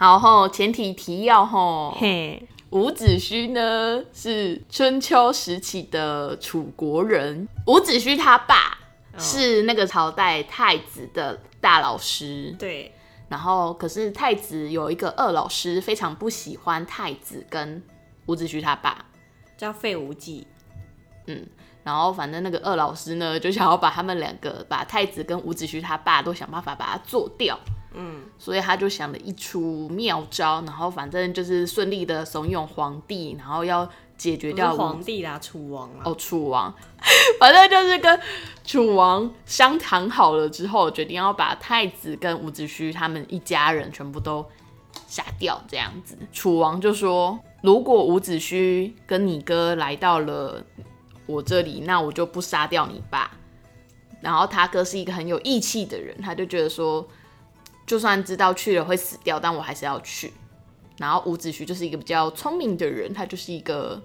好吼，前提提要吼，嘿，伍子胥呢是春秋时期的楚国人，伍子胥他爸是那个朝代太子的大老师，对，然后可是太子有一个二老师非常不喜欢太子跟伍子胥他爸，叫费无忌。嗯然后反正那个二老师呢就想要把他们两个，把太子跟伍子胥他爸都想办法把他做掉。嗯，所以他就想了一出妙招，然后反正就是顺利的怂恿皇帝，然后要解决掉皇帝啦，楚王啦。哦，楚王，反正就是跟楚王商谈好了之后，决定要把太子跟伍子胥他们一家人全部都杀掉，这样子。楚王就说，如果伍子胥跟你哥来到了我这里，那我就不杀掉你爸。然后他哥是一个很有义气的人，他就觉得说，就算知道去了会死掉，但我还是要去。然后伍子胥就是一个比较聪明的人，他就是一个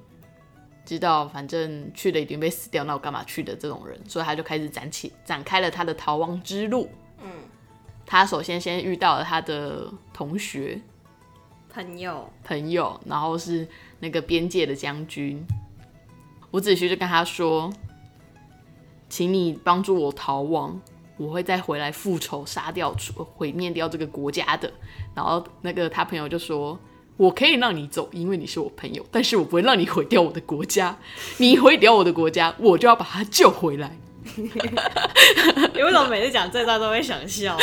知道反正去了一定被死掉，那我干嘛去的这种人，所以他就开始展起展开了他的逃亡之路。嗯，他首先先遇到了他的同学朋友，朋友，然后是那个边界的将军伍子胥就跟他说：“请你帮助我逃亡，我会再回来复仇，杀掉楚毁灭掉这个国家的。”然后那个他朋友就说：“我可以让你走，因为你是我朋友，但是我不会让你毁掉我的国家。你毁掉我的国家，我就要把它救回来。”你为什么每次讲这段都会想笑？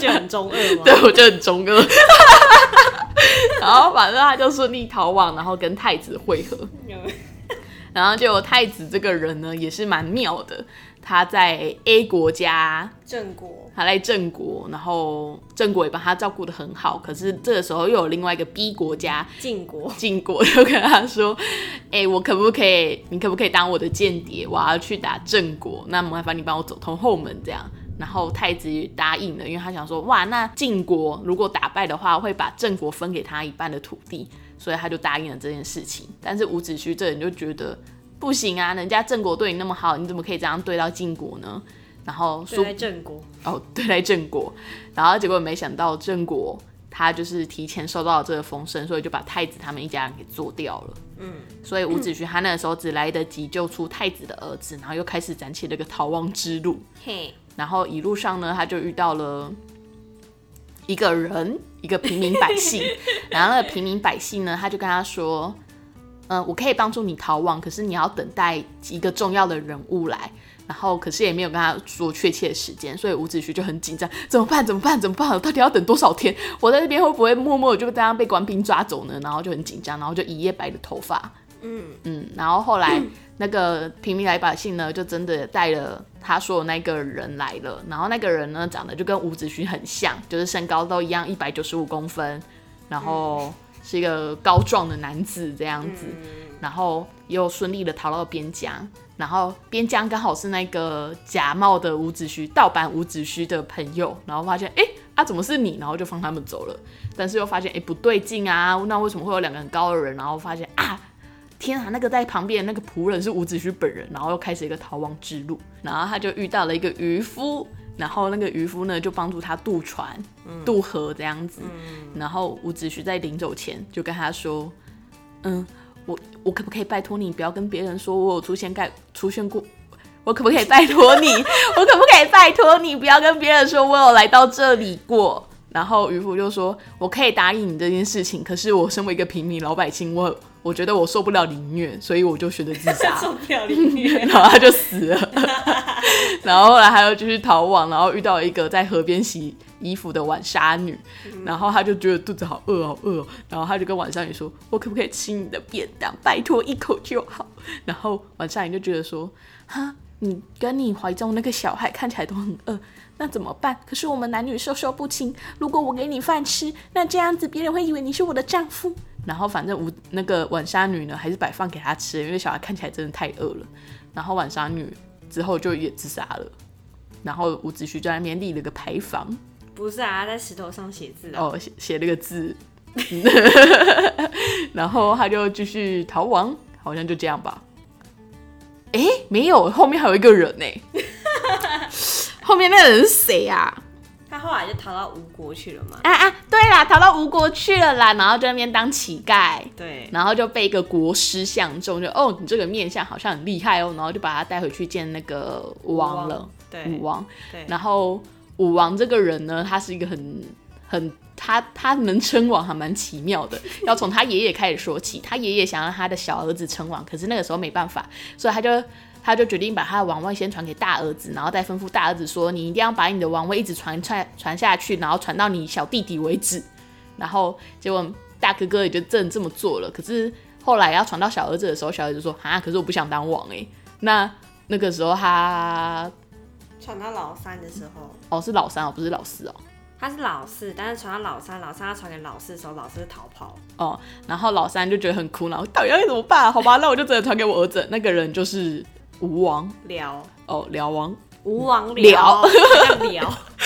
就很中二吗？对，我就很中二。然后反正他就顺利逃亡，然后跟太子会合。然后就太子这个人呢，也是蛮妙的。他在 A 国家，郑国，他在郑国，然后郑国也把他照顾的很好。可是这个时候又有另外一个 B 国家晋国，晋国，就跟他说：“哎、我可不可以？你可不可以当我的间谍？我要去打郑国，那麻烦你帮我走通后门这样。”然后太子也答应了，因为他想说：“哇，那晋国如果打败的话，会把郑国分给他一半的土地，所以他就答应了这件事情。”但是伍子胥这人就觉得不行啊，人家郑国对你那么好，你怎么可以这样对到晋国呢？然后对在郑国，哦，对来郑国，然后结果没想到郑国他就是提前收到了这个风声，所以就把太子他们一家人给做掉了。嗯，所以伍子胥他那个时候只来得及救出太子的儿子，然后又开始展起了一个逃亡之路。嘿，然后一路上呢，他就遇到了一个人，一个平民百姓。然后那个平民百姓呢，他就跟他说：“嗯、我可以帮助你逃亡，可是你要等待一个重要的人物来。”然后可是也没有跟他说确切的时间，所以伍子胥就很紧张，怎么办？怎么办？怎么办？到底要等多少天？我在这边会不会默默就这样被官兵抓走呢？然后就很紧张，然后就一夜白了头发。嗯，嗯，然后后来那个平民老百姓呢，就真的带了他说的那个人来了，然后那个人呢长得就跟伍子胥很像，就是身高都一样，一百九十五公分，然后是一个高壮的男子这样子，然后又顺利的逃到边疆，然后边疆刚好是那个假冒的伍子胥、盗版伍子胥的朋友，然后发现哎啊怎么是你，然后就放他们走了，但是又发现哎不对劲啊，那为什么会有两个很高的人，然后发现啊。天啊，那个在旁边的那个仆人是伍子胥本人，然后又开始一个逃亡之路，然后他就遇到了一个渔夫，然后那个渔夫呢就帮助他渡船、渡河这样子，然后伍子胥在临走前就跟他说，嗯，我我可不可以拜托你不要跟别人说我有出现盖出现过，我可不可以拜托你，我可不可以拜托你不要跟别人说我有来到这里过？然后渔夫就说：“我可以答应你这件事情，可是我身为一个平民老百姓，我我觉得我受不了凌虐，所以我就选择自杀。受不了凌虐 然后他就死了。然后后来他又继续逃亡，然后遇到一个在河边洗衣服的晚纱女，然后他就觉得肚子好饿好饿哦，然后他就跟晚纱女说：“我可不可以吃你的便当？拜托一口就好。”然后晚纱女就觉得说：“哈，你跟你怀中那个小孩看起来都很饿。”那怎么办？可是我们男女授受不亲。如果我给你饭吃，那这样子别人会以为你是我的丈夫。然后反正吴那个晚纱女呢，还是摆饭给他吃，因为小孩看起来真的太饿了。然后晚纱女之后就也自杀了。然后伍子胥就在那边立了个牌坊，不是啊，在石头上写字啊。哦，写写了个字，然后他就继续逃亡，好像就这样吧。诶，没有，后面还有一个人呢。后面那个人是谁啊？他后来就逃到吴国去了嘛。啊啊，对啦，逃到吴国去了啦，然后在那边当乞丐，对，然后就被一个国师相中，就哦，你这个面相好像很厉害哦，然后就把他带回去见那个武王了，对武王。对，然后武王这个人呢，他是一个很很他他能称王还蛮奇妙的，要从他爷爷开始说起。他爷爷想让他的小儿子称王，可是那个时候没办法，所以他就他就决定把他的王位先传给大儿子，然后再吩咐大儿子说：“你一定要把你的王位一直传传传下去，然后传到你小弟弟为止。”然后结果大哥哥也就真的这么做了。可是后来要传到小儿子的时候，小儿子说：“啊，可是我不想当王哎。”那那个时候他传到老三的时候，哦是老三哦，不是老四哦。他是老四，但是传到老三，老三要传给老四的时候，老四逃跑。哦，然后老三就觉得很苦恼，到底要怎么办？好吧，那我就只能传给我儿子。那个人就是吴王辽哦，辽王。吴王辽辽辽，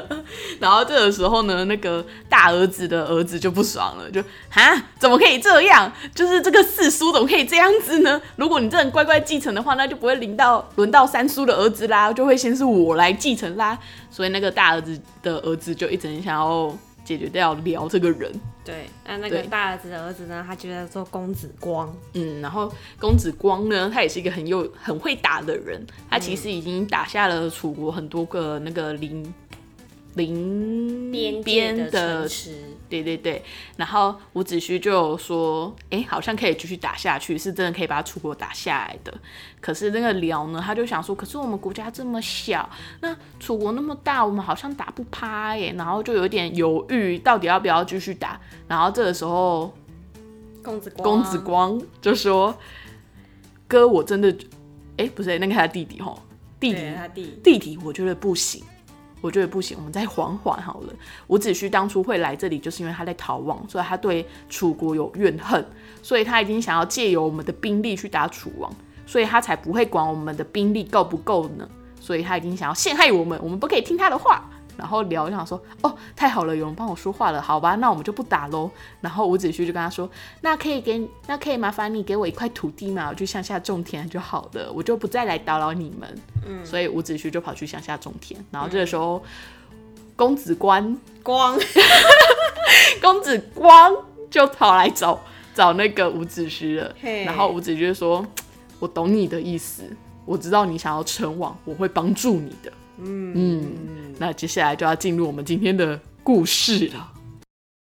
然后这个时候呢，那个大儿子的儿子就不爽了，就哈，怎么可以这样？就是这个四叔怎么可以这样子呢？如果你真的乖乖继承的话，那就不会轮到轮到三叔的儿子啦，就会先是我来继承啦。所以那个大儿子的儿子就一直很想要解决掉聊这个人。对，那那个大儿子的儿子呢，他就叫做公子光。嗯，然后公子光呢，他也是一个很有很会打的人，他其实已经打下了楚国很多个那个邻邻边的对对对，然后伍子胥就有说，哎，好像可以继续打下去，是真的可以把楚国打下来的。可是那个辽呢，他就想说，可是我们国家这么小，那楚国那么大，我们好像打不趴耶，然后就有点犹豫，到底要不要继续打。然后这个时候，公子光，公子光就说：“哥，我真的，哎，不是那个他弟弟吼，弟弟对他弟，弟弟，我觉得不行，我觉得不行，我们再缓缓好了。伍子胥当初会来这里，就是因为他在逃亡，所以他对楚国有怨恨，所以他已经想要借由我们的兵力去打楚王，所以他才不会管我们的兵力够不够呢。所以他已经想要陷害我们，我们不可以听他的话。然后聊就想说，哦，太好了，有人帮我说话了，好吧，那我们就不打喽。然后伍子胥就跟他说，那可以给，那可以麻烦你给我一块土地嘛，我去乡下种田就好了，我就不再来打扰你们。嗯，所以伍子胥就跑去乡下种田。然后这个时候，公子光，光，公子光就跑来找找那个伍子胥了。嘿然后伍子胥就说，我懂你的意思，我知道你想要称王，我会帮助你的。嗯，那接下来就要进入我们今天的故事了。